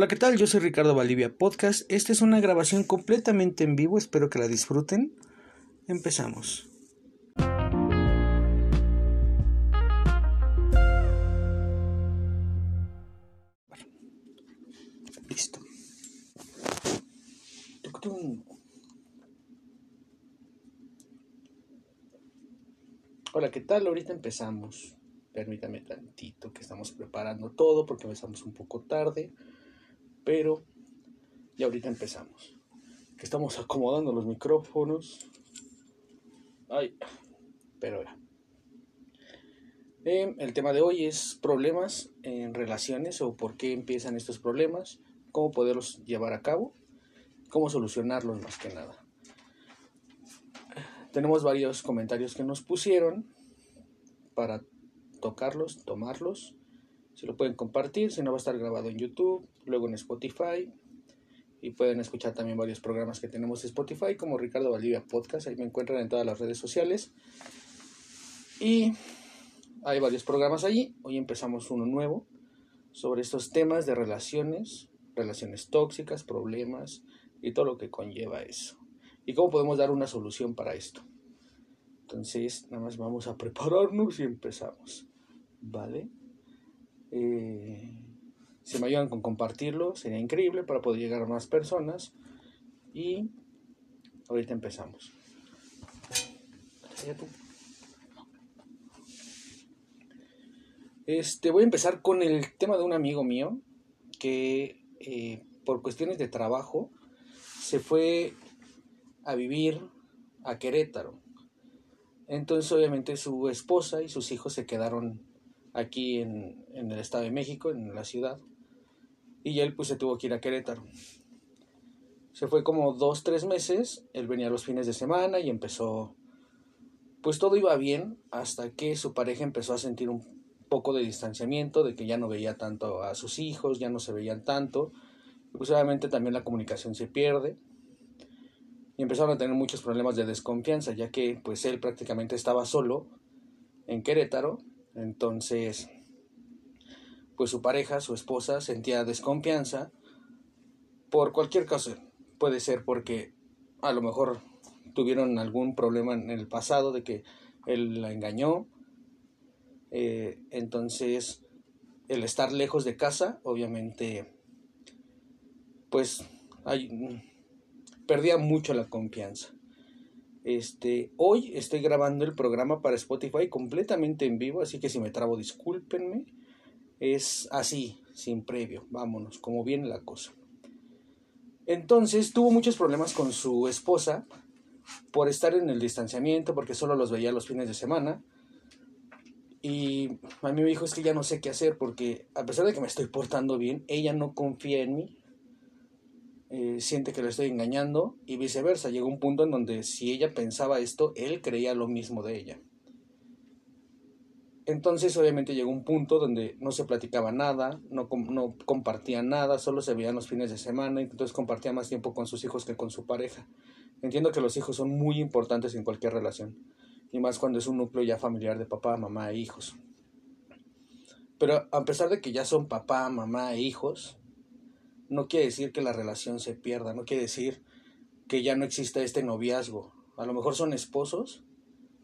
Hola, ¿qué tal? Yo soy Ricardo Valdivia Podcast. Esta es una grabación completamente en vivo, espero que la disfruten. Empezamos. Listo. Hola, ¿qué tal? Ahorita empezamos. Permítame tantito que estamos preparando todo porque empezamos un poco tarde. Pero ya ahorita empezamos. Estamos acomodando los micrófonos. Ay, pero ya. Eh, el tema de hoy es problemas en relaciones o por qué empiezan estos problemas, cómo poderlos llevar a cabo, cómo solucionarlos más que nada. Tenemos varios comentarios que nos pusieron para tocarlos, tomarlos. Si lo pueden compartir, si no va a estar grabado en YouTube, luego en Spotify. Y pueden escuchar también varios programas que tenemos en Spotify, como Ricardo Valdivia Podcast. Ahí me encuentran en todas las redes sociales. Y hay varios programas allí. Hoy empezamos uno nuevo sobre estos temas de relaciones, relaciones tóxicas, problemas y todo lo que conlleva eso. Y cómo podemos dar una solución para esto. Entonces, nada más vamos a prepararnos y empezamos. ¿Vale? Eh, si me ayudan con compartirlo, sería increíble para poder llegar a más personas. Y ahorita empezamos. Este, voy a empezar con el tema de un amigo mío que eh, por cuestiones de trabajo se fue a vivir a Querétaro. Entonces obviamente su esposa y sus hijos se quedaron aquí en, el Estado de México, en la ciudad. Y él pues se tuvo que ir a Querétaro. Se fue como dos, tres meses, él venía los fines de semana y empezó, pues todo iba bien hasta que su pareja empezó a sentir un poco de distanciamiento, de que ya no veía tanto a sus hijos, ya no se veían tanto. Pues obviamente también la comunicación se pierde. Y empezaron a tener muchos problemas de desconfianza, ya que pues él prácticamente estaba solo en Querétaro entonces, pues su pareja, su esposa, sentía desconfianza por cualquier cosa. Puede ser porque a lo mejor tuvieron algún problema en el pasado de que él la engañó. Eh, entonces, el estar lejos de casa, obviamente, pues perdía mucho la confianza. Este, hoy estoy grabando el programa para Spotify completamente en vivo, así que si me trabo, discúlpenme. Es así, sin previo, vámonos, como viene la cosa. Entonces tuvo muchos problemas con su esposa por estar en el distanciamiento, porque solo los veía los fines de semana. Y a mí me dijo, es que ya no sé qué hacer, porque a pesar de que me estoy portando bien, ella no confía en mí. Eh, siente que lo estoy engañando y viceversa. Llegó un punto en donde si ella pensaba esto, él creía lo mismo de ella. Entonces obviamente llegó un punto donde no se platicaba nada, no, no compartía nada, solo se veían los fines de semana, entonces compartía más tiempo con sus hijos que con su pareja. Entiendo que los hijos son muy importantes en cualquier relación, y más cuando es un núcleo ya familiar de papá, mamá e hijos. Pero a pesar de que ya son papá, mamá e hijos, no quiere decir que la relación se pierda, no quiere decir que ya no exista este noviazgo. A lo mejor son esposos,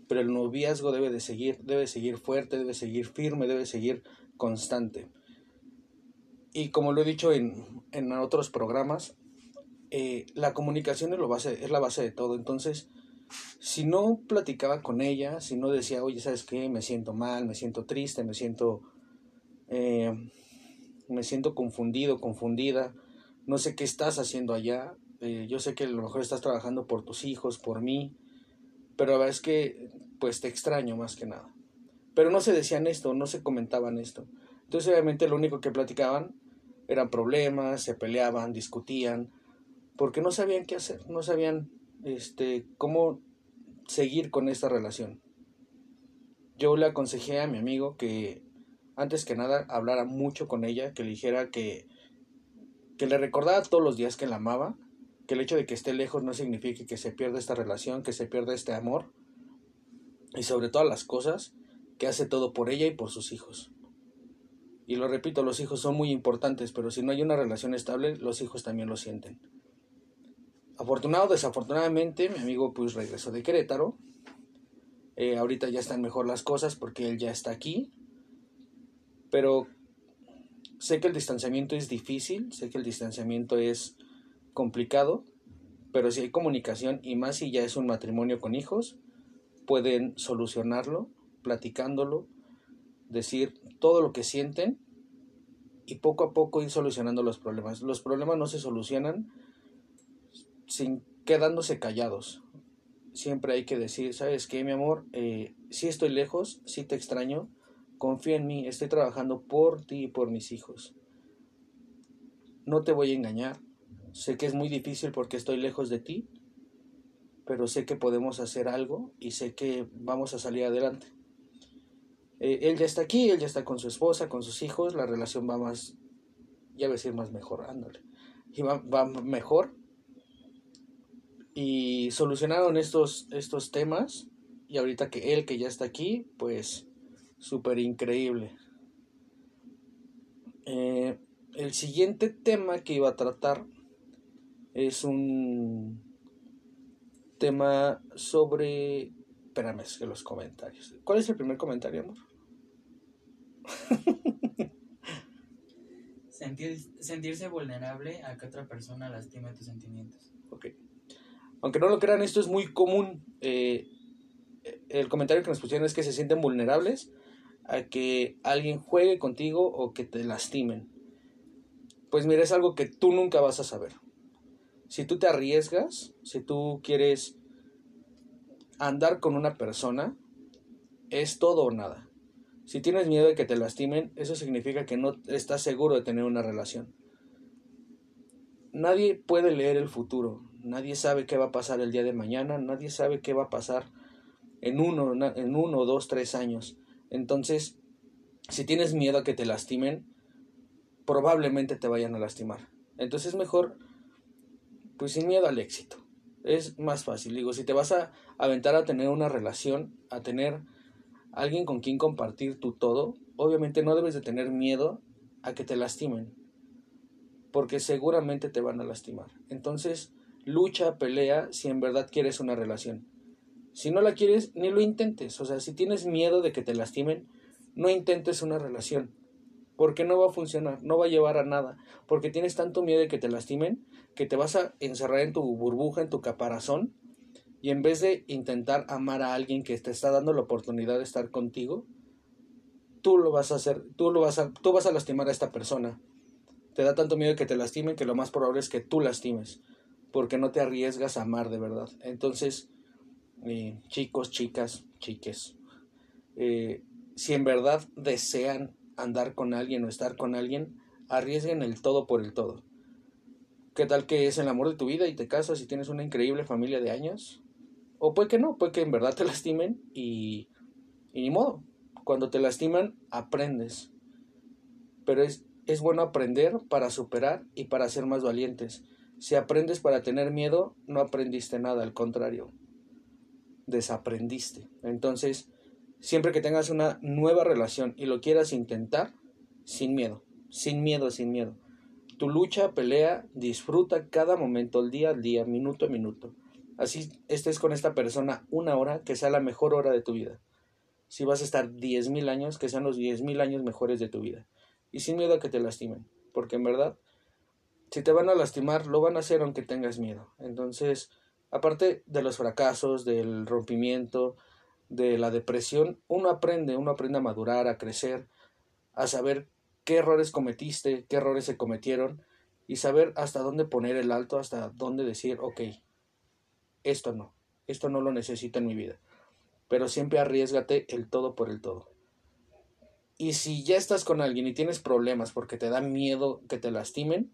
pero el noviazgo debe de seguir, debe seguir fuerte, debe seguir firme, debe seguir constante. Y como lo he dicho en, en otros programas, eh, la comunicación es, lo base, es la base de todo. Entonces, si no platicaba con ella, si no decía, oye, ¿sabes qué? Me siento mal, me siento triste, me siento eh, me siento confundido, confundida, no sé qué estás haciendo allá, eh, yo sé que a lo mejor estás trabajando por tus hijos, por mí, pero la verdad es que pues te extraño más que nada. Pero no se decían esto, no se comentaban esto. Entonces obviamente lo único que platicaban eran problemas, se peleaban, discutían, porque no sabían qué hacer, no sabían este cómo seguir con esta relación. Yo le aconsejé a mi amigo que antes que nada hablara mucho con ella, que le dijera que, que le recordara todos los días que la amaba, que el hecho de que esté lejos no signifique que se pierda esta relación, que se pierda este amor, y sobre todas las cosas, que hace todo por ella y por sus hijos. Y lo repito, los hijos son muy importantes, pero si no hay una relación estable, los hijos también lo sienten. Afortunado o desafortunadamente, mi amigo pues regresó de Querétaro. Eh, ahorita ya están mejor las cosas porque él ya está aquí. Pero sé que el distanciamiento es difícil, sé que el distanciamiento es complicado, pero si hay comunicación y más si ya es un matrimonio con hijos, pueden solucionarlo platicándolo, decir todo lo que sienten y poco a poco ir solucionando los problemas. Los problemas no se solucionan sin quedándose callados. Siempre hay que decir, ¿sabes qué, mi amor? Eh, si estoy lejos, si te extraño, confía en mí, estoy trabajando por ti y por mis hijos. No te voy a engañar. Sé que es muy difícil porque estoy lejos de ti, pero sé que podemos hacer algo y sé que vamos a salir adelante. Eh, él ya está aquí, él ya está con su esposa, con sus hijos, la relación va más, ya voy a decir más mejorándole, y va, va mejor. Y solucionaron estos, estos temas, y ahorita que él que ya está aquí, pues súper increíble. Eh, el siguiente tema que iba a tratar es un tema sobre... Espérame, es que los comentarios. ¿Cuál es el primer comentario, amor? sentirse vulnerable a que otra persona lastime tus sentimientos. Ok. Aunque no lo crean, esto es muy común. Eh, el comentario que nos pusieron es que se sienten vulnerables a que alguien juegue contigo o que te lastimen. Pues mira, es algo que tú nunca vas a saber. Si tú te arriesgas, si tú quieres andar con una persona, es todo o nada. Si tienes miedo de que te lastimen, eso significa que no estás seguro de tener una relación. Nadie puede leer el futuro, nadie sabe qué va a pasar el día de mañana, nadie sabe qué va a pasar en uno, en uno, dos, tres años. Entonces, si tienes miedo a que te lastimen, probablemente te vayan a lastimar. Entonces es mejor, pues sin miedo al éxito. Es más fácil. Digo, si te vas a aventar a tener una relación, a tener alguien con quien compartir tu todo, obviamente no debes de tener miedo a que te lastimen, porque seguramente te van a lastimar. Entonces, lucha, pelea si en verdad quieres una relación. Si no la quieres, ni lo intentes. O sea, si tienes miedo de que te lastimen, no intentes una relación, porque no va a funcionar, no va a llevar a nada, porque tienes tanto miedo de que te lastimen que te vas a encerrar en tu burbuja, en tu caparazón, y en vez de intentar amar a alguien que te está dando la oportunidad de estar contigo, tú lo vas a hacer, tú lo vas a, tú vas a lastimar a esta persona. Te da tanto miedo que te lastimen que lo más probable es que tú lastimes, porque no te arriesgas a amar de verdad. Entonces, eh, chicos, chicas, chiques, eh, si en verdad desean andar con alguien o estar con alguien, arriesguen el todo por el todo. ¿Qué tal que es el amor de tu vida y te casas y tienes una increíble familia de años? O puede que no, puede que en verdad te lastimen y, y ni modo. Cuando te lastiman, aprendes. Pero es, es bueno aprender para superar y para ser más valientes. Si aprendes para tener miedo, no aprendiste nada, al contrario, desaprendiste. Entonces, siempre que tengas una nueva relación y lo quieras intentar, sin miedo, sin miedo, sin miedo. Tu lucha, pelea, disfruta cada momento, el día al día, minuto a minuto. Así estés con esta persona una hora, que sea la mejor hora de tu vida. Si vas a estar diez mil años, que sean los diez mil años mejores de tu vida. Y sin miedo a que te lastimen. Porque en verdad, si te van a lastimar, lo van a hacer aunque tengas miedo. Entonces, aparte de los fracasos, del rompimiento, de la depresión, uno aprende, uno aprende a madurar, a crecer, a saber qué errores cometiste, qué errores se cometieron y saber hasta dónde poner el alto, hasta dónde decir, ok, esto no, esto no lo necesito en mi vida. Pero siempre arriesgate el todo por el todo. Y si ya estás con alguien y tienes problemas porque te da miedo que te lastimen,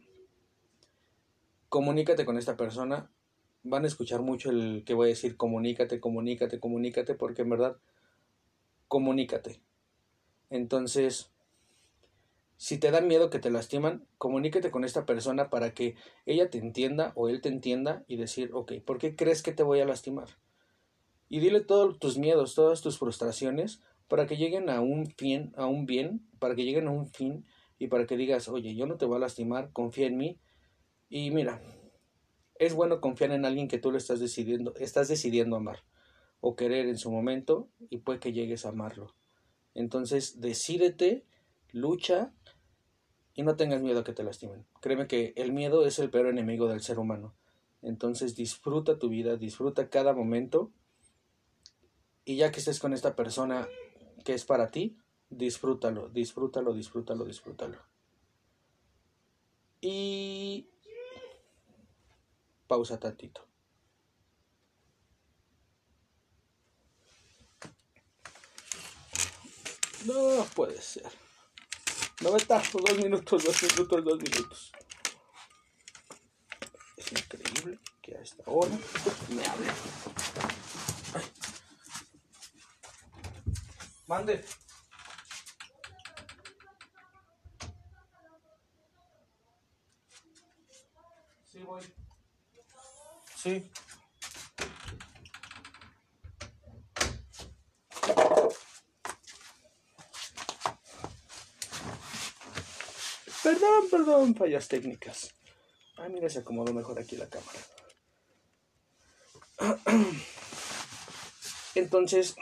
comunícate con esta persona. Van a escuchar mucho el que voy a decir, comunícate, comunícate, comunícate, porque en verdad, comunícate. Entonces, si te da miedo que te lastiman, comuníquete con esta persona para que ella te entienda o él te entienda y decir, ok, ¿por qué crees que te voy a lastimar? Y dile todos tus miedos, todas tus frustraciones, para que lleguen a un fin, a un bien, para que lleguen a un fin y para que digas, oye, yo no te voy a lastimar, confía en mí. Y mira, es bueno confiar en alguien que tú lo estás decidiendo, estás decidiendo amar o querer en su momento y puede que llegues a amarlo. Entonces, decídete, lucha y no tengas miedo a que te lastimen. Créeme que el miedo es el peor enemigo del ser humano. Entonces, disfruta tu vida, disfruta cada momento y ya que estés con esta persona que es para ti, disfrútalo, disfrútalo, disfrútalo, disfrútalo. Y pausa tantito. No puede ser. No me tajo dos minutos, dos minutos, dos minutos. Es increíble que a esta hora me hable. Mande. Sí, voy. Sí. Perdón, perdón, fallas técnicas. Ah, mira, se acomodó mejor aquí la cámara. Entonces,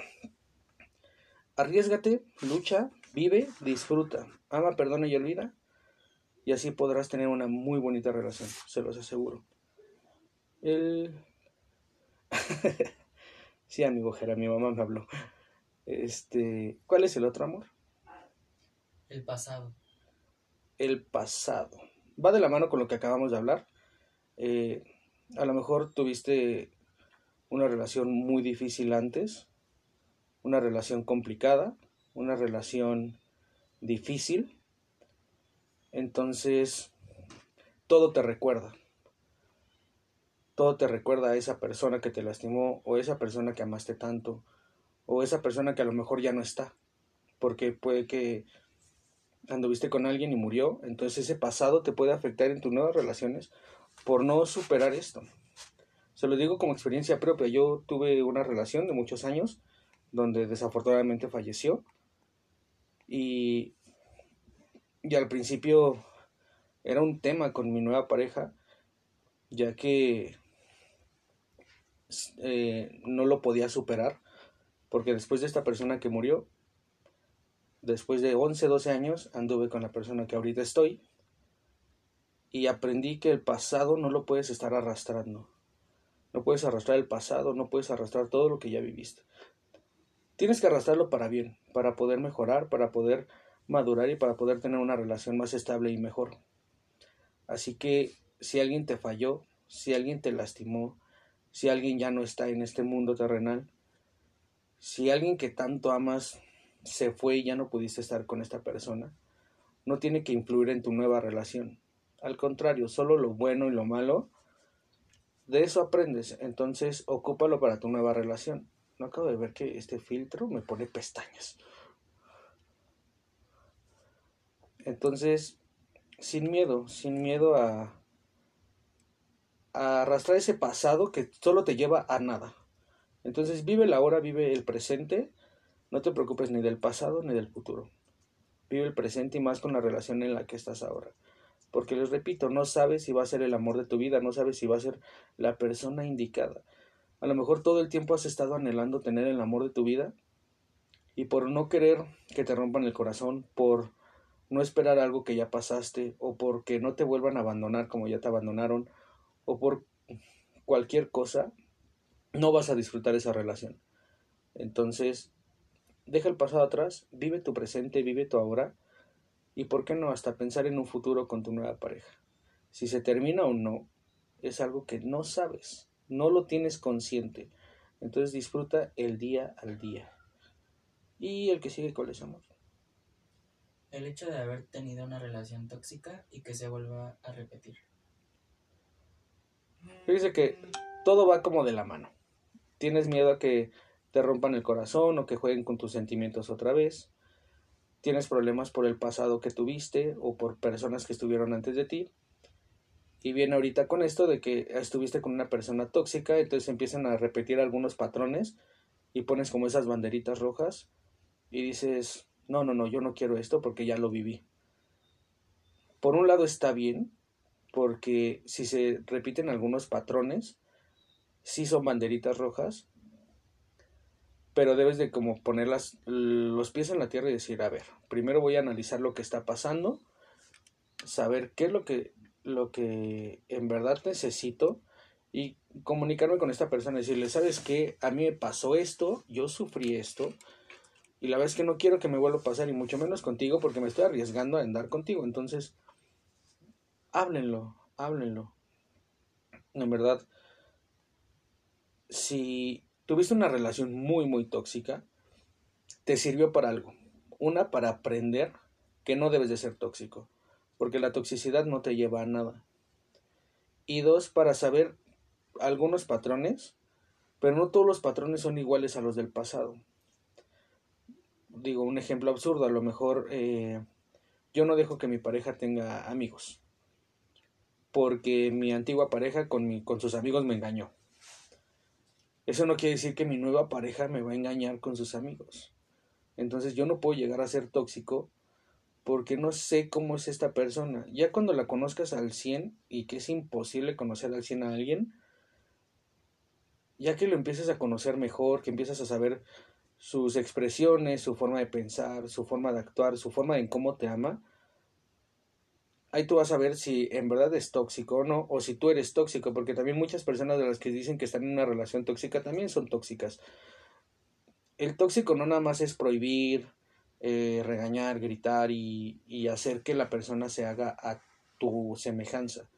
arriesgate, lucha, vive, disfruta, ama, perdona y olvida. Y así podrás tener una muy bonita relación, se los aseguro. El... sí, amigo Jera, mi mamá me habló. Este, ¿cuál es el otro amor? El pasado. El pasado. Va de la mano con lo que acabamos de hablar. Eh, a lo mejor tuviste una relación muy difícil antes, una relación complicada, una relación difícil. Entonces, todo te recuerda todo te recuerda a esa persona que te lastimó o esa persona que amaste tanto o esa persona que a lo mejor ya no está porque puede que anduviste con alguien y murió. Entonces ese pasado te puede afectar en tus nuevas relaciones por no superar esto. Se lo digo como experiencia propia. Yo tuve una relación de muchos años donde desafortunadamente falleció y y al principio era un tema con mi nueva pareja ya que eh, no lo podía superar, porque después de esta persona que murió, después de 11, 12 años, anduve con la persona que ahorita estoy, y aprendí que el pasado no lo puedes estar arrastrando. No puedes arrastrar el pasado, no puedes arrastrar todo lo que ya viviste. Tienes que arrastrarlo para bien, para poder mejorar, para poder madurar y para poder tener una relación más estable y mejor. Así que si alguien te falló, si alguien te lastimó, si alguien ya no está en este mundo terrenal, si alguien que tanto amas se fue y ya no pudiste estar con esta persona, no tiene que influir en tu nueva relación. Al contrario, solo lo bueno y lo malo, de eso aprendes. Entonces, ocúpalo para tu nueva relación. No acabo de ver que este filtro me pone pestañas. Entonces, sin miedo, sin miedo a, arrastrar ese pasado que solo te lleva a nada. Entonces vive la hora, vive el presente, no te preocupes ni del pasado ni del futuro. Vive el presente y más con la relación en la que estás ahora. Porque les repito, no sabes si va a ser el amor de tu vida, no sabes si va a ser la persona indicada. A lo mejor todo el tiempo has estado anhelando tener el amor de tu vida y por no querer que te rompan el corazón, por no esperar algo que ya pasaste o porque no te vuelvan a abandonar como ya te abandonaron, o por cualquier cosa, no vas a disfrutar esa relación. Entonces, deja el pasado atrás, vive tu presente, vive tu ahora y, ¿por qué no?, hasta pensar en un futuro con tu nueva pareja. Si se termina o no, es algo que no sabes, no lo tienes consciente. Entonces disfruta el día al día. Y el que sigue, ¿cuál es amor? El hecho de haber tenido una relación tóxica y que se vuelva a repetir. Fíjese que todo va como de la mano. Tienes miedo a que te rompan el corazón o que jueguen con tus sentimientos otra vez. Tienes problemas por el pasado que tuviste o por personas que estuvieron antes de ti. Y viene ahorita con esto de que estuviste con una persona tóxica, entonces empiezan a repetir algunos patrones y pones como esas banderitas rojas y dices, no, no, no, yo no quiero esto porque ya lo viví. Por un lado está bien, porque si se repiten algunos patrones, sí son banderitas rojas, pero debes de como poner los pies en la tierra y decir, a ver, primero voy a analizar lo que está pasando, saber qué es lo que, lo que en verdad necesito y comunicarme con esta persona decirle, ¿sabes qué? A mí me pasó esto, yo sufrí esto, y la verdad es que no quiero que me vuelva a pasar, y mucho menos contigo, porque me estoy arriesgando a andar contigo. Entonces, háblenlo, háblenlo. En verdad, si tuviste una relación muy, muy tóxica, te sirvió para algo. Una, para aprender que no debes de ser tóxico, porque la toxicidad no te lleva a nada. Y dos, para saber algunos patrones, pero no todos los patrones son iguales a los del pasado. Digo, un ejemplo absurdo, a lo mejor eh, yo no dejo que mi pareja tenga amigos, porque mi antigua pareja con, mi, con sus amigos me engañó. Eso no quiere decir que mi nueva pareja me va a engañar con sus amigos. Entonces yo no puedo llegar a ser tóxico porque no sé cómo es esta persona. Ya cuando la conozcas al 100 y que es imposible conocer al 100 a alguien, ya que lo empiezas a conocer mejor, que empiezas a saber sus expresiones, su forma de pensar, su forma de actuar, su forma de en cómo te ama, ahí tú vas a ver si en verdad es tóxico o no, o si tú eres tóxico, porque también muchas personas de las que dicen que están en una relación tóxica también son tóxicas. El tóxico no nada más es prohibir, eh, regañar, gritar y, y hacer que la persona se haga a tu semejanza.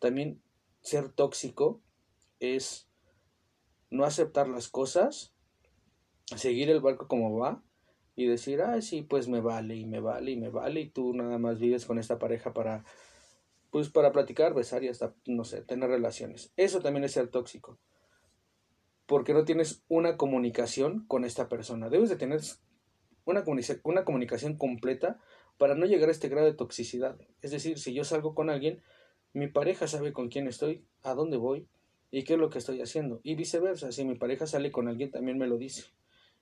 También ser tóxico es no aceptar las cosas, seguir el barco como va y decir, ah, sí, pues me vale y me vale y me vale y tú nada más vives con esta pareja para, pues para platicar, besar y hasta, no sé, tener relaciones. Eso también es ser tóxico. Porque no tienes una comunicación con esta persona. Debes de tener una, una comunicación completa para no llegar a este grado de toxicidad. Es decir, si yo salgo con alguien, mi pareja sabe con quién estoy, a dónde voy, y qué es lo que estoy haciendo. Y viceversa, si mi pareja sale con alguien también me lo dice.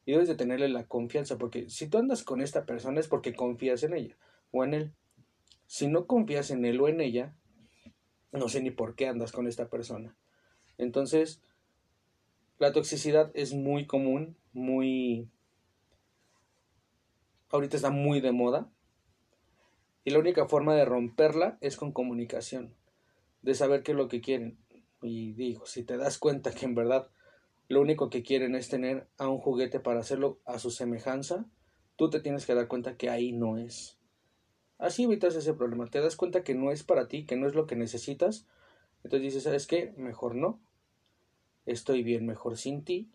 Y debes de tenerle la confianza, porque si tú andas con esta persona es porque confías en ella o en él. Si no confías en él o en ella, no sé ni por qué andas con esta persona. Entonces, la toxicidad es muy común, muy... Ahorita está muy de moda. Y la única forma de romperla es con comunicación, de saber qué es lo que quieren. Y digo, si te das cuenta que en verdad lo único que quieren es tener a un juguete para hacerlo a su semejanza, tú te tienes que dar cuenta que ahí no es. Así evitas ese problema. Te das cuenta que no es para ti, que no es lo que necesitas. Entonces dices, ¿sabes qué? Mejor no. Estoy bien mejor sin ti.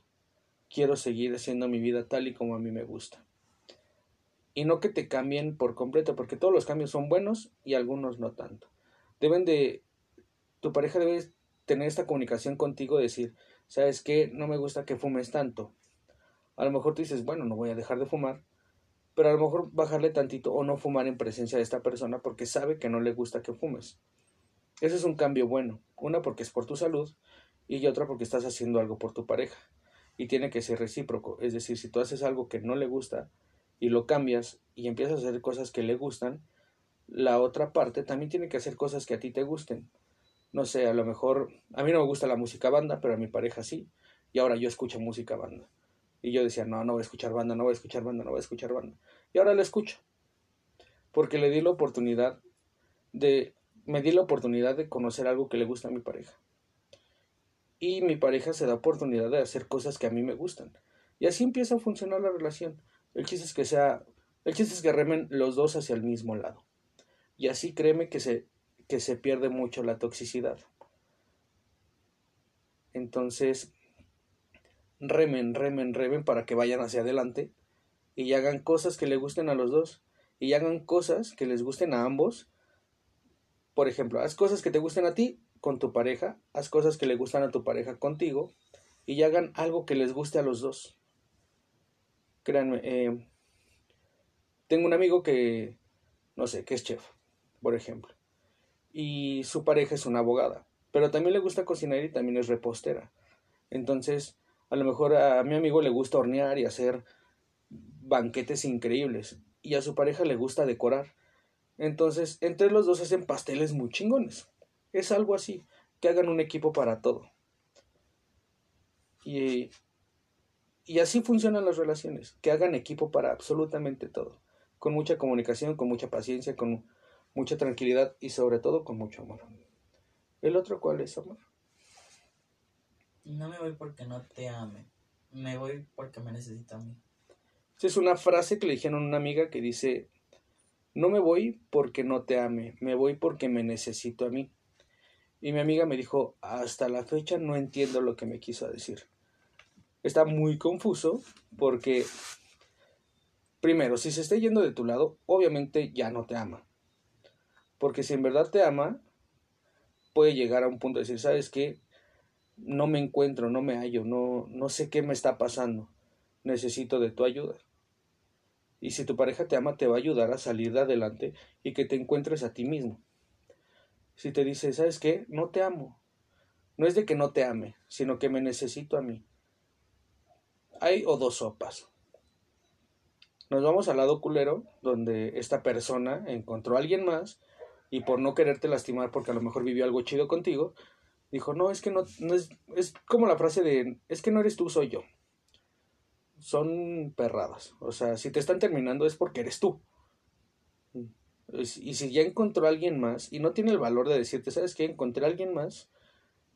Quiero seguir haciendo mi vida tal y como a mí me gusta. Y no que te cambien por completo, porque todos los cambios son buenos y algunos no tanto. Deben de... Tu pareja debe tener esta comunicación contigo, decir, ¿sabes qué? No me gusta que fumes tanto. A lo mejor tú dices, bueno, no voy a dejar de fumar, pero a lo mejor bajarle tantito o no fumar en presencia de esta persona porque sabe que no le gusta que fumes. Ese es un cambio bueno. Una porque es por tu salud y otra porque estás haciendo algo por tu pareja. Y tiene que ser recíproco. Es decir, si tú haces algo que no le gusta y lo cambias y empiezas a hacer cosas que le gustan, la otra parte también tiene que hacer cosas que a ti te gusten no sé, a lo mejor a mí no me gusta la música banda, pero a mi pareja sí, y ahora yo escucho música banda. Y yo decía, no, no voy a escuchar banda, no voy a escuchar banda, no voy a escuchar banda. Y ahora la escucho. Porque le di la oportunidad de, me di la oportunidad de conocer algo que le gusta a mi pareja. Y mi pareja se da oportunidad de hacer cosas que a mí me gustan. Y así empieza a funcionar la relación. El chiste es que sea, el chiste es que remen los dos hacia el mismo lado. Y así créeme que se que se pierde mucho la toxicidad. Entonces, remen, remen, remen para que vayan hacia adelante y hagan cosas que le gusten a los dos y hagan cosas que les gusten a ambos. Por ejemplo, haz cosas que te gusten a ti con tu pareja, haz cosas que le gustan a tu pareja contigo y hagan algo que les guste a los dos. Créanme, eh, tengo un amigo que, no sé, que es chef, por ejemplo y su pareja es una abogada, pero también le gusta cocinar y también es repostera. Entonces, a lo mejor a mi amigo le gusta hornear y hacer banquetes increíbles y a su pareja le gusta decorar. Entonces, entre los dos hacen pasteles muy chingones. Es algo así, que hagan un equipo para todo. Y, y así funcionan las relaciones, que hagan equipo para absolutamente todo. Con mucha comunicación, con mucha paciencia, con mucha tranquilidad y sobre todo con mucho amor. ¿El otro cuál es, amor? No me voy porque no te ame. Me voy porque me necesito a mí. Esa es una frase que le dijeron a una amiga que dice, no me voy porque no te ame, me voy porque me necesito a mí. Y mi amiga me dijo, hasta la fecha no entiendo lo que me quiso decir. Está muy confuso porque, primero, si se está yendo de tu lado, obviamente ya no te ama. Porque si en verdad te ama, puede llegar a un punto de decir, ¿sabes qué? no me encuentro, no me hallo, no, no sé qué me está pasando, necesito de tu ayuda. Y si tu pareja te ama, te va a ayudar a salir de adelante y que te encuentres a ti mismo. Si te dice, ¿sabes qué? No te amo. No es de que no te ame, sino que me necesito a mí. Hay o dos sopas. Nos vamos al lado culero, donde esta persona encontró a alguien más y por no quererte lastimar porque a lo mejor vivió algo chido contigo, dijo, no, es que no, es, es como la frase de, es que no eres tú, soy yo. Son perradas. O sea, si te están terminando es porque eres tú. Y si ya encontró a alguien más y no tiene el valor de decirte, ¿sabes qué? Encontré a alguien más,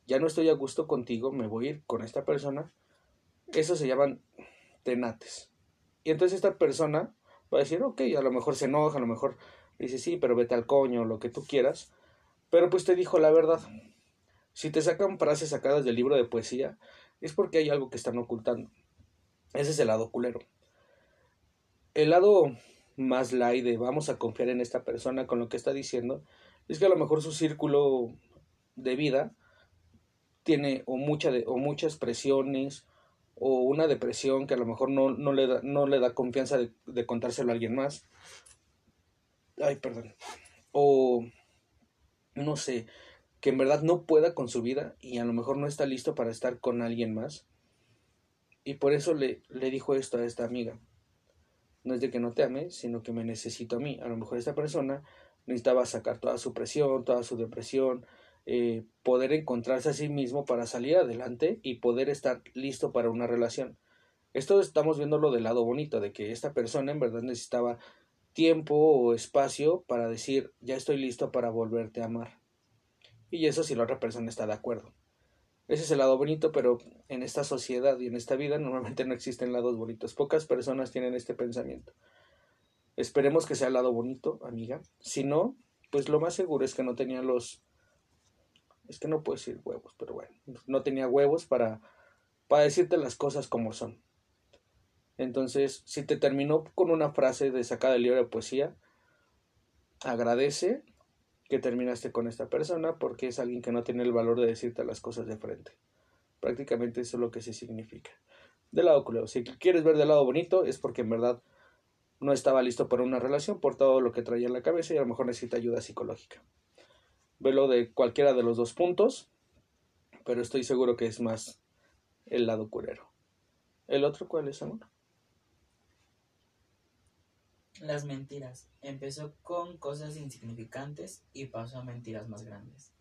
ya no estoy a gusto contigo, me voy a ir con esta persona. Eso se llaman tenates. Y entonces esta persona va a decir, ok, a lo mejor se enoja, a lo mejor dice, sí, pero vete al coño, lo que tú quieras. Pero pues te dijo la verdad. Si te sacan frases sacadas del libro de poesía, es porque hay algo que están ocultando. Ese es el lado culero. El lado más light de vamos a confiar en esta persona con lo que está diciendo, es que a lo mejor su círculo de vida tiene o, o muchas presiones o una depresión que a lo mejor no, no, le, da, no le da confianza de contárselo a alguien más. Ay, perdón. O no sé, que en verdad no pueda con su vida y a lo mejor no está listo para estar con alguien más. Y por eso le, le dijo esto a esta amiga. No es de que no te ame, sino que me necesito a mí. A lo mejor esta persona necesitaba sacar toda su presión, toda su depresión, eh, poder encontrarse a sí mismo para salir adelante y poder estar listo para una relación. Esto estamos viendo lo del lado bonito, de que esta persona en verdad necesitaba tiempo o espacio para decir, ya estoy listo para volverte a amar. Y eso si la otra persona está de acuerdo. Ese es el lado bonito, pero en esta sociedad y en esta vida normalmente no existen lados bonitos. Pocas personas tienen este pensamiento. Esperemos que sea el lado bonito, amiga. Si no, pues lo más seguro es que no tenía los... Es que no puedo decir huevos, pero bueno, no tenía huevos para, para decirte las cosas como son. Entonces, si te terminó con una frase de sacada del libro de poesía, agradece que terminaste con esta persona porque es alguien que no tiene el valor de decirte las cosas de frente. Prácticamente eso es lo que se significa. Del lado culero. Si quieres ver del lado bonito es porque en verdad no estaba listo para una relación por todo lo que traía en la cabeza y a lo mejor necesita ayuda psicológica. Velo de cualquiera de los dos puntos, pero estoy seguro que es más el lado culero. ¿El otro cuál es, amor? Las mentiras. Empezó con cosas insignificantes y pasó a mentiras más grandes.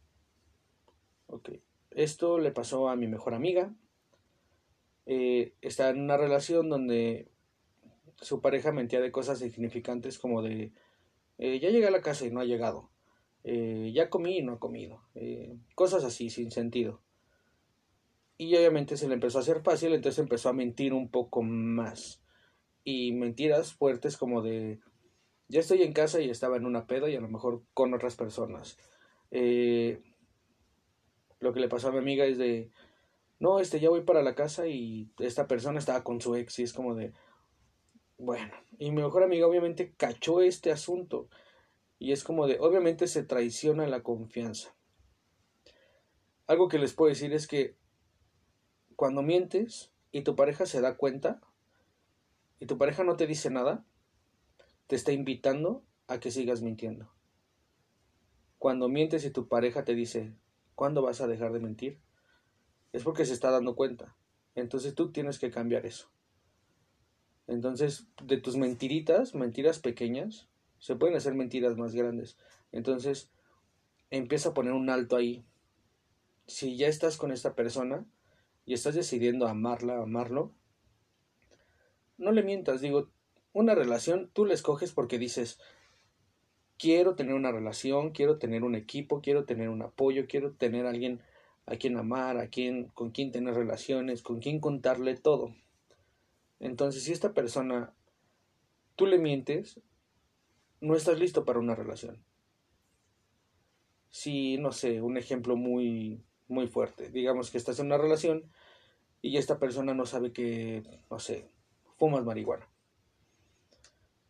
Ok. Esto le pasó a mi mejor amiga. Eh, está en una relación donde su pareja mentía de cosas insignificantes como de eh, ya llegué a la casa y no ha llegado. Eh, ya comí y no ha comido. cosas así, sin sentido. Y obviamente se le empezó a hacer fácil, entonces empezó a mentir un poco más y mentiras fuertes como de ya estoy en casa y estaba en una peda y a lo mejor con otras personas. Eh, lo que le pasó a mi amiga es de no, este ya voy para la casa y esta persona estaba con su ex y es como de bueno, y mi mejor amiga obviamente cachó este asunto y es como de obviamente se traiciona la confianza. Algo que les puedo decir es que cuando mientes y tu pareja se da cuenta, y tu pareja no te dice nada, te está invitando a que sigas mintiendo. Cuando mientes y tu pareja te dice, ¿cuándo vas a dejar de mentir? Es porque se está dando cuenta. Entonces tú tienes que cambiar eso. Entonces, de tus mentiritas, mentiras pequeñas, se pueden hacer mentiras más grandes. Entonces, empieza a poner un alto ahí. Si ya estás con esta persona y estás decidiendo amarla, amarlo, no le mientas. Digo, una relación tú la escoges porque dices, quiero tener una relación, quiero tener un equipo, quiero tener un apoyo, quiero tener alguien a quien amar, a quien, con quien tener relaciones, con quien contarle todo. Entonces, si esta persona tú le mientes, no estás listo para una relación. Si, no sé, un ejemplo muy, muy fuerte. Digamos que estás en una relación y esta persona no sabe que, no sé, fumas marihuana.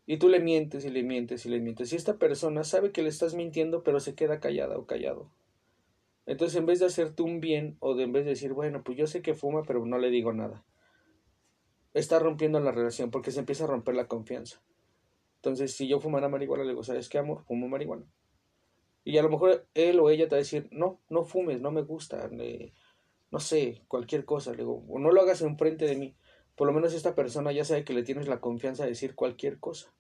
Y tú le mientes y le mientes y le mientes. Y esta persona sabe que le estás mintiendo, pero se queda callada o callado. Entonces, en vez de hacerte un bien o en vez de decir, bueno, pues yo sé que fuma, pero no le digo nada, está rompiendo la relación porque se empieza a romper la confianza. Entonces, si yo fumara marihuana, le digo, ¿sabes qué, amor? Fumo marihuana. Y a lo mejor él o ella te va a decir, no, no fumes, no me gusta, no sé, cualquier cosa. Le digo, o no lo hagas enfrente de mí. Por lo menos esta persona ya sabe que le tienes la confianza de decir cualquier cosa.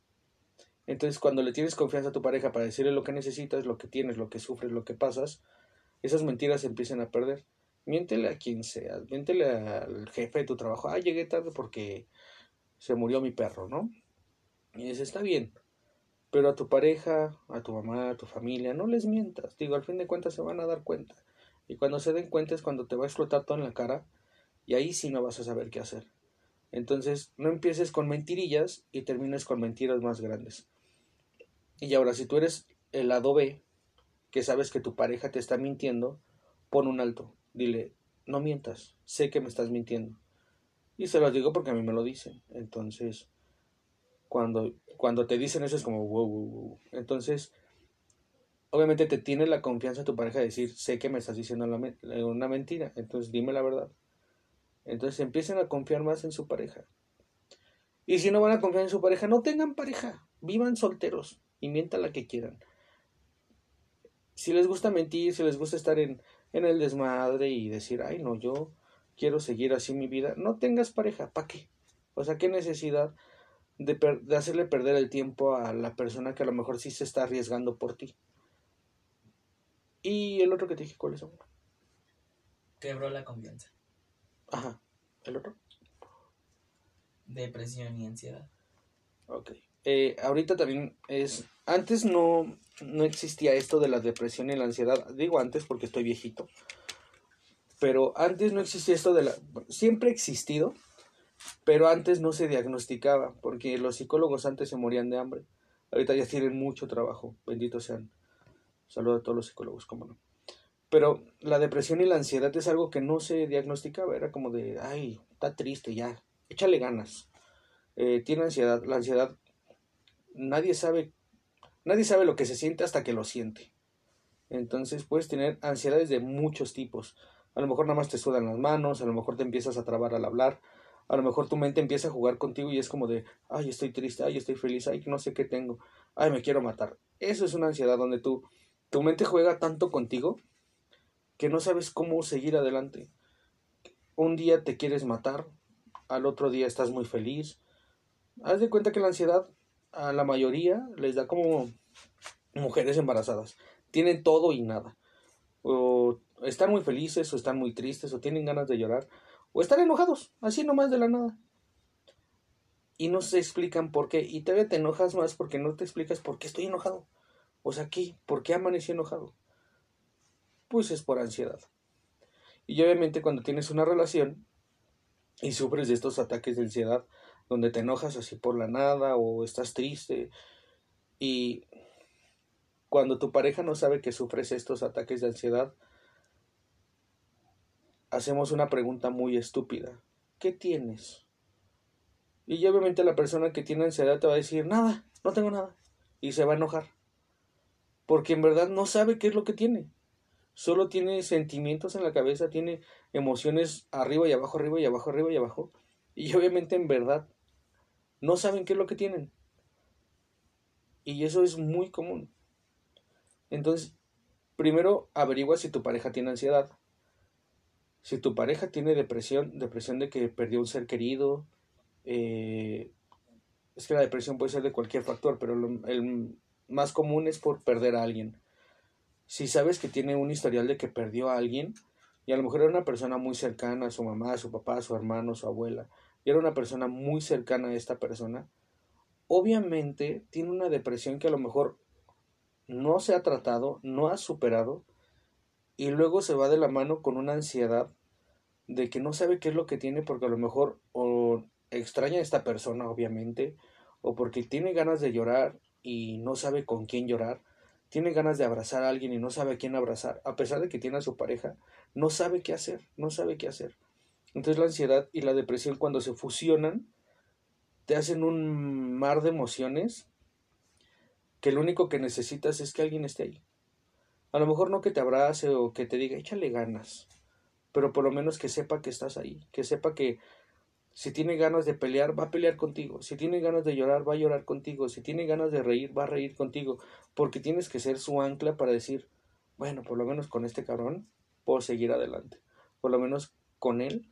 Entonces, cuando le tienes confianza a tu pareja para decirle lo que necesitas, lo que tienes, lo que sufres, lo que pasas, esas mentiras se empiezan a perder. Miéntele a quien sea, miéntele al jefe de tu trabajo, ah, llegué tarde porque se murió mi perro, ¿no? Y dice, está bien, pero a tu pareja, a tu mamá, a tu familia, no les mientas. Digo, al fin de cuentas se van a dar cuenta. Y cuando se den cuenta es cuando te va a explotar todo en la cara y ahí sí no vas a saber qué hacer. Entonces, no empieces con mentirillas y termines con mentiras más grandes. Y ahora, si tú eres el lado B, que sabes que tu pareja te está mintiendo, pon un alto. Dile, no mientas, sé que me estás mintiendo. Y se lo digo porque a mí me lo dicen. Entonces, cuando, cuando te dicen eso es como, wow, wow, wow. Entonces, obviamente te tiene la confianza tu pareja de decir, sé que me estás diciendo una mentira, entonces dime la verdad. Entonces empiecen a confiar más en su pareja. Y si no van a confiar en su pareja, no tengan pareja, vivan solteros y mientan la que quieran. Si les gusta mentir, si les gusta estar en, en el desmadre y decir, ay no, yo quiero seguir así mi vida, no tengas pareja, ¿para qué? O sea, ¿qué necesidad de, de, hacerle perder el tiempo a la persona que a lo mejor sí se está arriesgando por ti? Y el otro que te dije, ¿cuál es? Quebró la confianza. Ajá. ¿El otro? Depresión y ansiedad. Ok. Eh, ahorita también es... Antes no, no existía esto de la depresión y la ansiedad. Digo antes porque estoy viejito. Pero antes no existía esto de la... Siempre ha existido, pero antes no se diagnosticaba, porque los psicólogos antes se morían de hambre. Ahorita ya tienen mucho trabajo, benditos sean. Saludo a todos los psicólogos, cómo no. Pero la depresión y la ansiedad es algo que no se diagnosticaba, era como de, ay, está triste ya, échale ganas. Eh, tiene ansiedad, la ansiedad, nadie sabe, nadie sabe lo que se siente hasta que lo siente. Entonces puedes tener ansiedades de muchos tipos. A lo mejor nada más te sudan las manos, a lo mejor te empiezas a trabar al hablar, a lo mejor tu mente empieza a jugar contigo y es como de, ay, estoy triste, ay, estoy feliz, ay, no sé qué tengo, ay, me quiero matar. Eso es una ansiedad donde tú, tu mente juega tanto contigo que no sabes cómo seguir adelante. Un día te quieres matar, al otro día estás muy feliz. Haz de cuenta que la ansiedad a la mayoría les da como mujeres embarazadas. Tienen todo y nada. O están muy felices, o están muy tristes, o tienen ganas de llorar, o están enojados, así nomás de la nada. Y no se explican por qué. Y todavía te enojas más porque no te explicas por qué estoy enojado. O sea, ¿qué? ¿Por qué amanecí enojado? Pues es por ansiedad. Y obviamente cuando tienes una relación y sufres de estos ataques de ansiedad, donde te enojas así por la nada o estás triste y cuando tu pareja no sabe que sufres estos ataques de ansiedad, hacemos una pregunta muy estúpida. ¿Qué tienes? Y obviamente la persona que tiene ansiedad te va a decir, nada, no tengo nada. Y se va a enojar. Porque en verdad no sabe qué es lo que tiene solo tiene sentimientos en la cabeza, tiene emociones arriba y abajo, arriba y abajo, arriba y abajo. Y obviamente en verdad no saben qué es lo que tienen. Y eso es muy común. Entonces, primero averigua si tu pareja tiene ansiedad. Si tu pareja tiene depresión, depresión de que perdió un ser querido, eh, es que la depresión puede ser de cualquier factor, pero el más común es por perder a alguien. Si sabes que tiene un historial de que perdió a alguien, y a lo mejor era una persona muy cercana a su mamá, a su papá, a su hermano, a su abuela, y era una persona muy cercana a esta persona, obviamente tiene una depresión que a lo mejor no se ha tratado, no ha superado, y luego se va de la mano con una ansiedad de que no sabe qué es lo que tiene porque a lo mejor o extraña a esta persona, obviamente, o porque tiene ganas de llorar y no sabe con quién llorar, tiene ganas de abrazar a alguien y no sabe a quién abrazar, a pesar de que tiene a su pareja, no sabe qué hacer, no sabe qué hacer. Entonces la ansiedad y la depresión cuando se fusionan, te hacen un mar de emociones que lo único que necesitas es que alguien esté ahí. A lo mejor no que te abrace o que te diga, échale ganas, pero por lo menos que sepa que estás ahí, que sepa que si tiene ganas de pelear, va a pelear contigo. Si tiene ganas de llorar, va a llorar contigo. Si tiene ganas de reír, va a reír contigo. Porque tienes que ser su ancla para decir, bueno, por lo menos con este cabrón puedo seguir adelante. Por lo menos con él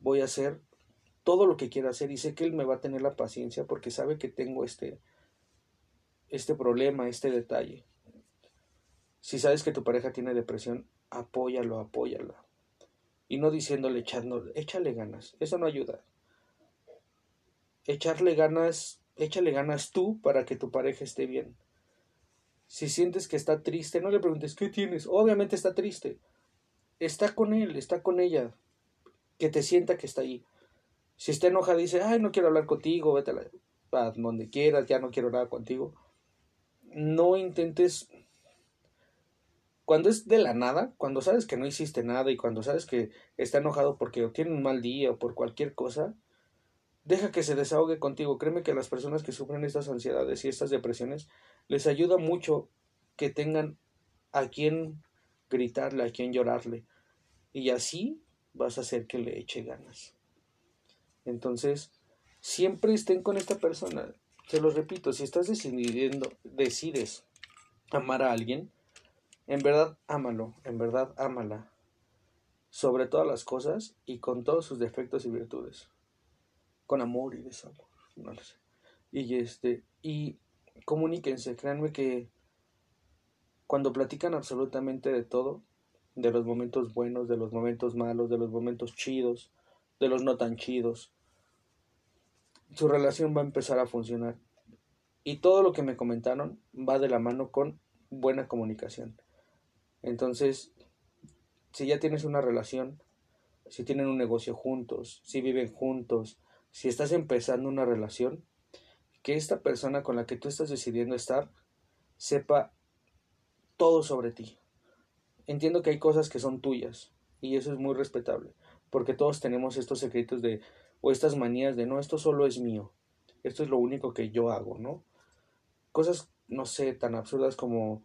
voy a hacer todo lo que quiera hacer y sé que él me va a tener la paciencia porque sabe que tengo este este problema, este detalle. Si sabes que tu pareja tiene depresión, apóyalo, apóyala y no diciéndole echando, échale ganas, eso no ayuda. Echarle ganas, échale ganas tú para que tu pareja esté bien. Si sientes que está triste, no le preguntes, ¿qué tienes? Obviamente está triste. Está con él, está con ella. Que te sienta que está ahí. Si está enojada, dice, ay, no quiero hablar contigo, vete a, a donde quieras, ya no quiero hablar contigo. No intentes cuando es de la nada, cuando sabes que no hiciste nada y cuando sabes que está enojado porque tiene un mal día o por cualquier cosa, deja que se desahogue contigo. Créeme que a las personas que sufren estas ansiedades y estas depresiones les ayuda mucho que tengan a quien gritarle, a quien llorarle. Y así vas a hacer que le eche ganas. Entonces, siempre estén con esta persona. Se los repito, si estás decidiendo, decides amar a alguien, en verdad, ámalo, en verdad, ámala, sobre todas las cosas y con todos sus defectos y virtudes, con amor y desamor, no lo sé. Y este, y comuníquense, créanme que cuando platican absolutamente de todo, de los momentos buenos, de los momentos malos, de los momentos chidos, de los no tan chidos, su relación va a empezar a funcionar. Y todo lo que me comentaron va de la mano con buena comunicación. Entonces, si ya tienes una relación, si tienen un negocio juntos, si viven juntos, si estás empezando una relación, que esta persona con la que tú estás decidiendo estar sepa todo sobre ti. Entiendo que hay cosas que son tuyas y eso es muy respetable, porque todos tenemos estos secretos de o estas manías de no, esto solo es mío, esto es lo único que yo hago, ¿no? Cosas, no sé, tan absurdas como,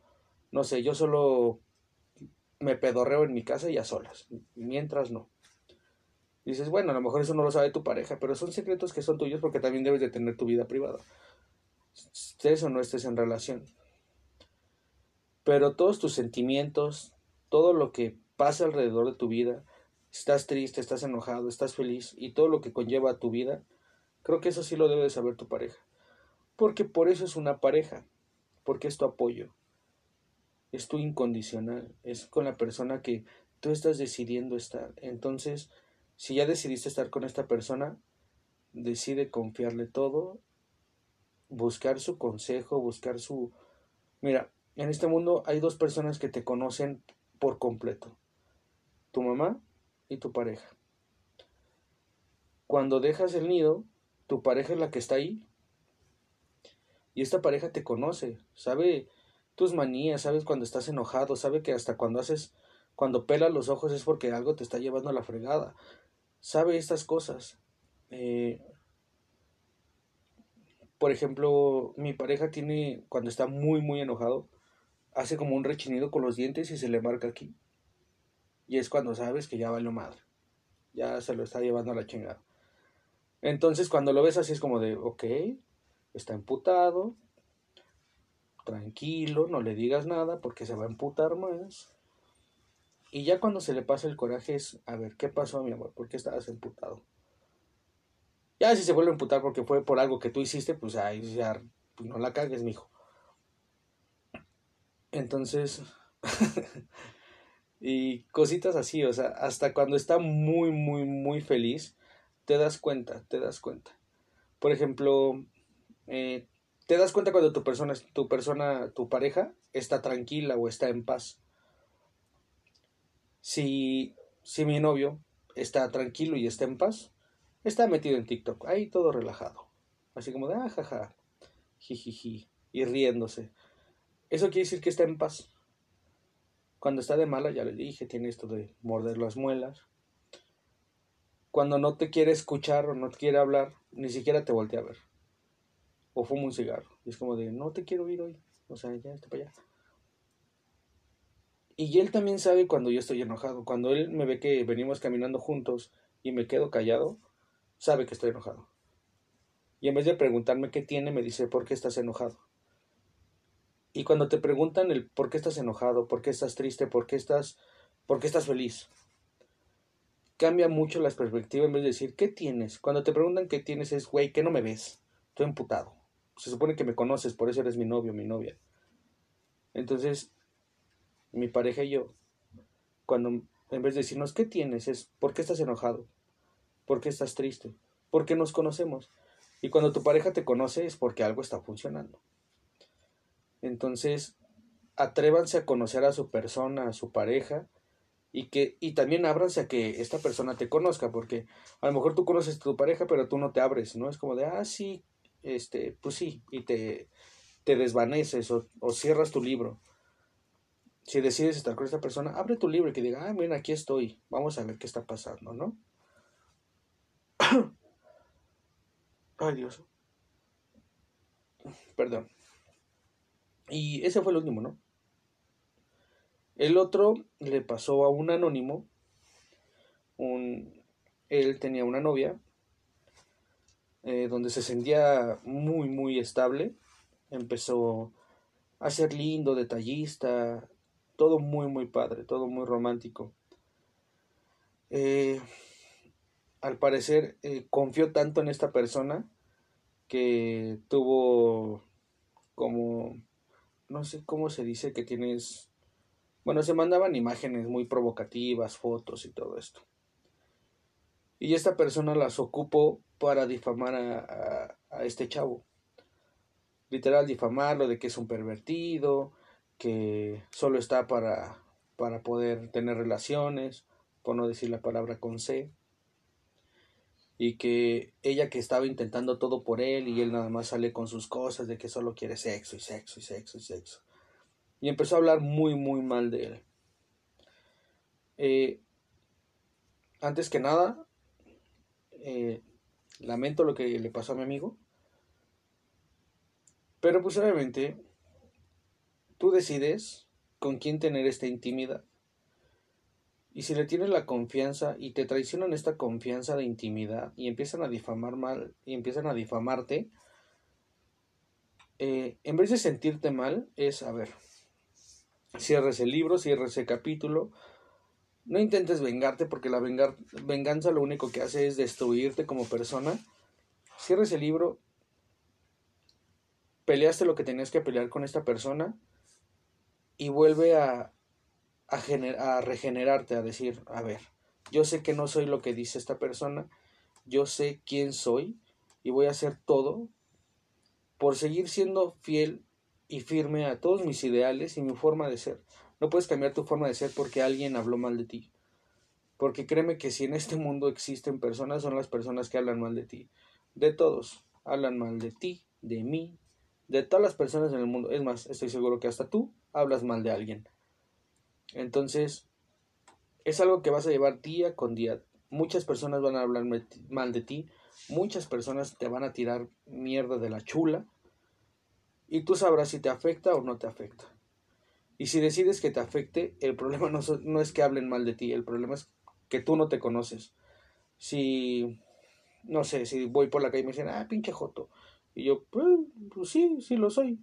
no sé, yo solo me pedorreo en mi casa y a solas, mientras no. Dices, bueno, a lo mejor eso no lo sabe tu pareja, pero son secretos que son tuyos porque también debes de tener tu vida privada. Estés o no estés en relación. Pero todos tus sentimientos, todo lo que pasa alrededor de tu vida, estás triste, estás enojado, estás feliz y todo lo que conlleva a tu vida, creo que eso sí lo debe de saber tu pareja. Porque por eso es una pareja, porque es tu apoyo, es tu incondicional, es con la persona que tú estás decidiendo estar. Entonces, si ya decidiste estar con esta persona, decide confiarle todo, buscar su consejo, buscar su... Mira, en este mundo hay dos personas que te conocen por completo, tu mamá y tu pareja. Cuando dejas el nido, tu pareja es la que está ahí. Y esta pareja te conoce, sabe tus manías, sabes cuando estás enojado, sabe que hasta cuando haces, cuando pelas los ojos es porque algo te está llevando a la fregada. Sabe estas cosas. Eh, por ejemplo, mi pareja tiene, cuando está muy, muy enojado, hace como un rechinido con los dientes y se le marca aquí. Y es cuando sabes que ya va lo madre. Ya se lo está llevando a la chingada. Entonces, cuando lo ves así es como de, ok, está emputado, tranquilo, no le digas nada porque se va a emputar más. Y ya cuando se le pasa el coraje es, a ver, ¿qué pasó, mi amor? ¿Por qué estabas emputado? Ya si se vuelve a emputar porque fue por algo que tú hiciste, pues ahí ya pues, no la cagues, mijo. Entonces, y cositas así, o sea, hasta cuando está muy, muy, muy feliz, te das cuenta, te das cuenta. Por ejemplo, eh, te das cuenta cuando tu persona, tu persona, tu pareja está tranquila o está en paz. Si, si mi novio está tranquilo y está en paz, está metido en TikTok, ahí todo relajado. Así como de, ah, jaja, jijiji, y riéndose. Eso quiere decir que está en paz. Cuando está de mala, ya le dije, tiene esto de morder las muelas. Cuando no te quiere escuchar o no te quiere hablar, ni siquiera te voltea a ver. O fuma un cigarro. Y es como de, no te quiero oír hoy. O sea, ya está para allá. Y él también sabe cuando yo estoy enojado. Cuando él me ve que venimos caminando juntos y me quedo callado, sabe que estoy enojado. Y en vez de preguntarme qué tiene, me dice, ¿por qué estás enojado? Y cuando te preguntan el por qué estás enojado, por qué estás triste, por qué estás, por qué estás feliz, cambia mucho la perspectiva en vez de decir, ¿qué tienes? Cuando te preguntan qué tienes es, güey, ¿qué no me ves? Estoy emputado. Se supone que me conoces, por eso eres mi novio, mi novia. Entonces, mi pareja y yo, cuando en vez de decirnos, ¿qué tienes? Es, ¿por qué estás enojado? ¿Por qué estás triste? Porque nos conocemos. Y cuando tu pareja te conoce es porque algo está funcionando. Entonces, atrévanse a conocer a su persona, a su pareja, y que y también ábranse a que esta persona te conozca, porque a lo mejor tú conoces a tu pareja, pero tú no te abres, ¿no? Es como de, ah, sí, este, pues sí, y te, te desvaneces o, o cierras tu libro. Si decides estar con esta persona, abre tu libro y que diga, ah, mira, aquí estoy, vamos a ver qué está pasando, ¿no? Ay, Dios. Perdón. Y ese fue el último, ¿no? El otro le pasó a un anónimo. Un, él tenía una novia eh, donde se sentía muy, muy estable. Empezó a ser lindo, detallista, todo muy, muy padre, todo muy romántico. Eh, al parecer eh, confió tanto en esta persona que tuvo como no sé cómo se dice que tienes, bueno, se mandaban imágenes muy provocativas, fotos y todo esto. Y esta persona las ocupó para difamar a, a, este chavo. Literal, difamarlo de que es un pervertido, que solo está para, para poder tener relaciones, por no decir la palabra con C y que ella que estaba intentando todo por él y él nada más sale con sus cosas de que solo quiere sexo y sexo y sexo y sexo. Y empezó a hablar muy muy mal de él. Eh, antes que nada, eh, lamento lo que le pasó a mi amigo. Pero pues obviamente tú decides con quién tener esta intimidad. Y si le tienes la confianza y te traicionan esta confianza de intimidad y empiezan a difamar mal y empiezan a difamarte, eh, en vez de sentirte mal, es, a ver, cierres el libro, cierres el capítulo, no intentes vengarte porque la venganza lo único que hace es destruirte como persona. Cierres el libro, peleaste lo que tenías que pelear con esta persona y vuelve a, a, regenerarte, a decir, a ver, yo sé que no soy lo que dice esta persona, yo sé quién soy y voy a hacer todo por seguir siendo fiel y firme a todos mis ideales y mi forma de ser. No puedes cambiar tu forma de ser porque alguien habló mal de ti. Porque créeme que si en este mundo existen personas, son las personas que hablan mal de ti. De todos. Hablan mal de ti, de mí, de todas las personas en el mundo. Es más, estoy seguro que hasta tú hablas mal de alguien. Entonces, es algo que vas a llevar día con día. Muchas personas van a hablar mal de ti, muchas personas te van a tirar mierda de la chula y tú sabrás si te afecta o no te afecta. Y si decides que te afecte, el problema no, no es que hablen mal de ti, el problema es que tú no te conoces. Si, no sé, si voy por la calle y me dicen, ah, pinche joto, y yo, pues, pues sí, sí lo soy,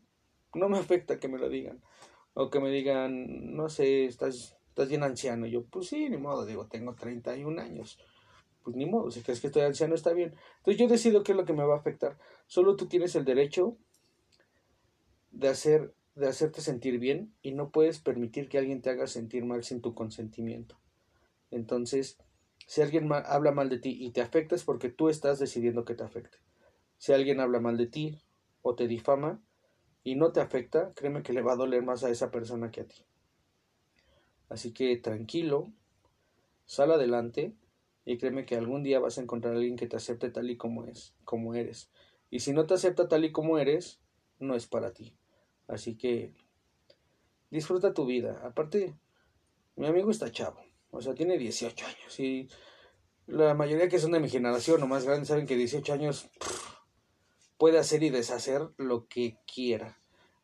no me afecta que me lo digan. O que me digan, no sé, estás, estás bien anciano. Y yo, pues sí, ni modo, digo, tengo 31 años. pues ni modo, si crees que estoy anciano está bien. Entonces yo decido qué es lo que me va a afectar. Solo tú tienes el derecho de hacer de hacerte sentir bien y no puedes permitir que alguien te haga sentir mal sin tu consentimiento. Entonces, si alguien habla mal de ti y te afecta es porque tú estás decidiendo que te afecte. Si alguien habla mal de ti o te difama y no te afecta, créeme que le va a doler más a esa persona que a ti. Así que tranquilo, sal adelante y créeme que algún día vas a encontrar a alguien que te acepte tal y como es, como eres. Y si no te acepta tal y como eres, no es para ti. Así que disfruta tu vida. Aparte, mi amigo está chavo, o sea, tiene 18 años y la mayoría que son de mi generación o más grandes saben que 18 años puede hacer y deshacer lo que quiera.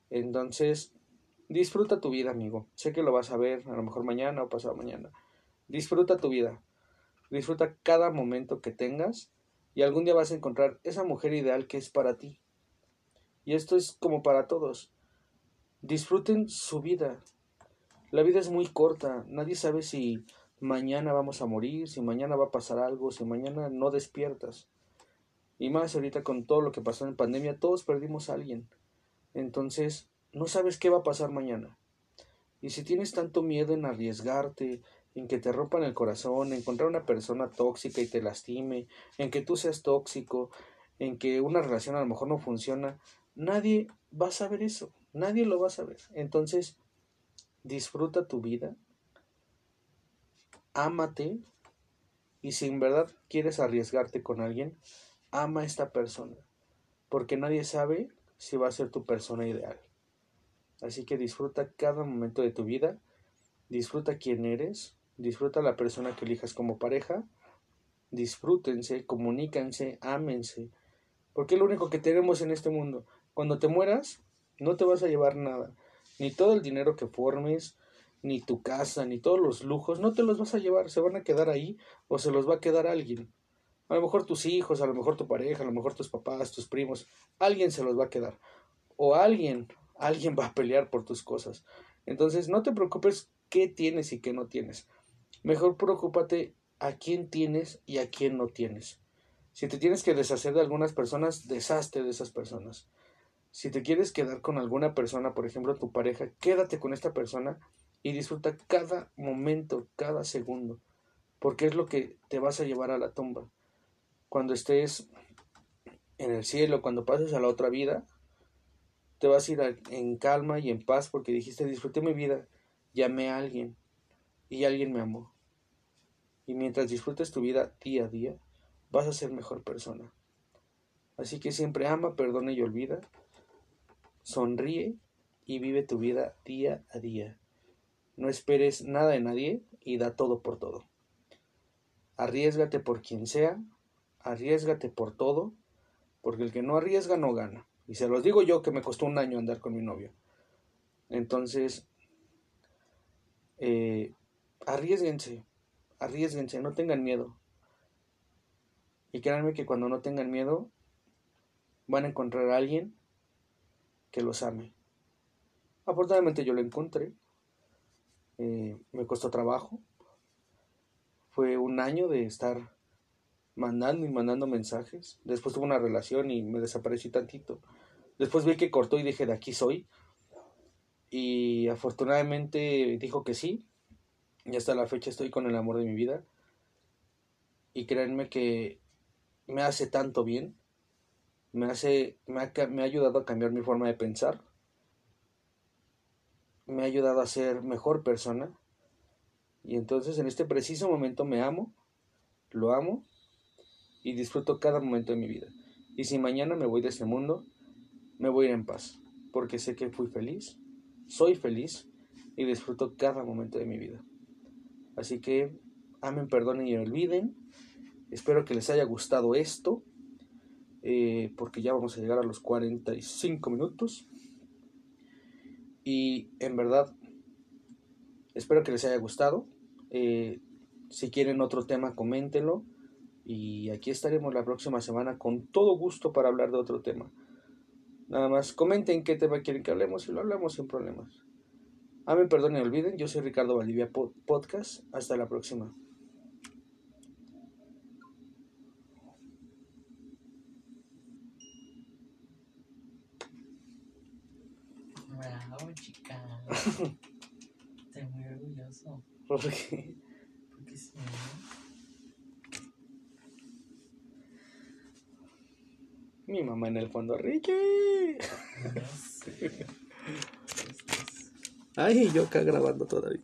Entonces, disfruta tu vida, amigo. Sé que lo vas a ver a lo mejor mañana o pasado mañana. Disfruta tu vida. Disfruta cada momento que tengas y algún día vas a encontrar esa mujer ideal que es para ti. Y esto es como para todos. Disfruten su vida. La vida es muy corta. Nadie sabe si mañana vamos a morir, si mañana va a pasar algo, si mañana no despiertas. Y más ahorita con todo lo que pasó en pandemia, todos perdimos a alguien. Entonces, no sabes qué va a pasar mañana. Y si tienes tanto miedo en arriesgarte, en que te rompan el corazón, en encontrar una persona tóxica y te lastime, en que tú seas tóxico, en que una relación a lo mejor no funciona, nadie va a saber eso. Nadie lo va a saber. Entonces, disfruta tu vida, ámate y si en verdad quieres arriesgarte con alguien, ama a esta persona, porque nadie sabe si va a ser tu persona ideal. Así que disfruta cada momento de tu vida, disfruta quién eres, disfruta la persona que elijas como pareja, disfrútense, comunícanse, ámense, porque es lo único que tenemos en este mundo. Cuando te mueras, no te vas a llevar nada. Ni todo el dinero que formes, ni tu casa, ni todos los lujos, no te los vas a llevar, se van a quedar ahí o se los va a quedar alguien. A lo mejor tus hijos, a lo mejor tu pareja, a lo mejor tus papás, tus primos, alguien se los va a quedar. O alguien, alguien va a pelear por tus cosas. Entonces no te preocupes qué tienes y qué no tienes. Mejor preocúpate a quién tienes y a quién no tienes. Si te tienes que deshacer de algunas personas, deshazte de esas personas. Si te quieres quedar con alguna persona, por ejemplo tu pareja, quédate con esta persona y disfruta cada momento, cada segundo, porque es lo que te vas a llevar a la tumba. Cuando estés en el cielo, cuando pases a la otra vida, te vas a ir en calma y en paz porque dijiste, disfruté mi vida, llamé a alguien y alguien me amó. Y mientras disfrutes tu vida día a día, vas a ser mejor persona. Así que siempre ama, perdona y olvida Sonríe y vive tu vida día a día. No esperes nada de nadie y da todo por todo. Arriesgate por quien sea, arriesgate por todo, porque el que no arriesga no gana. Y se los digo yo que me costó un año andar con mi novio. Entonces, eh, arriesguense, arriesguense, no tengan miedo. Y créanme que cuando no tengan miedo, van a encontrar a alguien que los ame. Afortunadamente yo lo encontré. Eh, me costó trabajo. Fue un año de estar mandando y mandando mensajes. Después tuve una relación y me desaparecí tantito. Después vi que cortó y dije, de aquí soy. Y afortunadamente dijo que sí. Y hasta la fecha estoy con el amor de mi vida. Y créanme que me hace tanto bien me hace, me ha, me ha ayudado a cambiar mi forma de pensar, me ha ayudado a ser mejor persona y entonces en este preciso momento me amo, lo amo y disfruto cada momento de mi vida. Y si mañana me voy de este mundo, me voy a ir en paz, porque sé que fui feliz, soy feliz y disfruto cada momento de mi vida. Así que amen, perdonen y olviden. Espero que les haya gustado esto. Eh, porque ya vamos a llegar a los 45 minutos. Y en verdad, espero que les haya gustado. Eh, si quieren otro tema, coméntenlo. Y aquí estaremos la próxima semana con todo gusto para hablar de otro tema. Nada más comenten qué tema quieren que hablemos y lo hablamos sin problemas. Amen, perdonen y olviden. Yo soy Ricardo Valdivia Podcast. Hasta la próxima. Bravo, chica. Estoy muy orgulloso. ¿Por qué? Porque sí. Mi mamá en el fondo, Ricky. No sé. Estos- Ay, yo acá grabando todavía.